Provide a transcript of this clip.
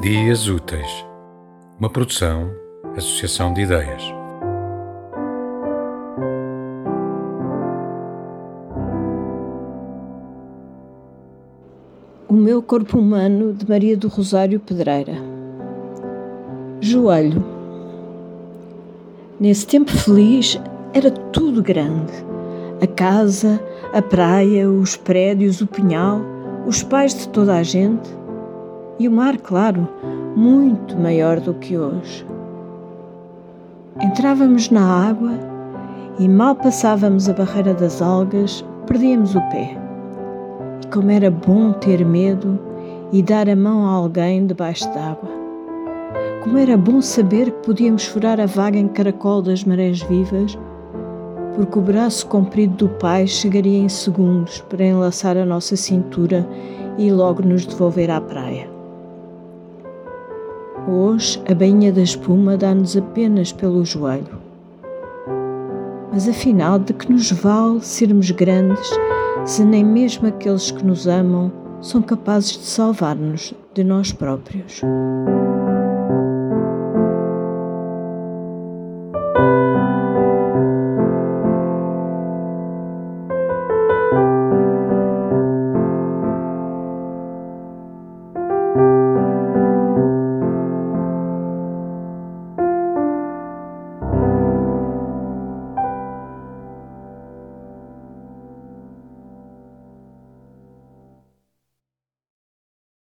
Dias Úteis, uma produção, associação de ideias. O meu corpo humano de Maria do Rosário Pedreira. Joelho. Nesse tempo feliz era tudo grande. A casa, a praia, os prédios, o pinhal, os pais de toda a gente e o mar, claro, muito maior do que hoje. Entrávamos na água e mal passávamos a barreira das algas, perdíamos o pé. E como era bom ter medo e dar a mão a alguém debaixo d'água. Como era bom saber que podíamos furar a vaga em caracol das marés vivas, porque o braço comprido do pai chegaria em segundos para enlaçar a nossa cintura e logo nos devolver à praia. Hoje a bainha da espuma dá-nos apenas pelo joelho. Mas afinal, de que nos vale sermos grandes se nem mesmo aqueles que nos amam são capazes de salvar-nos de nós próprios?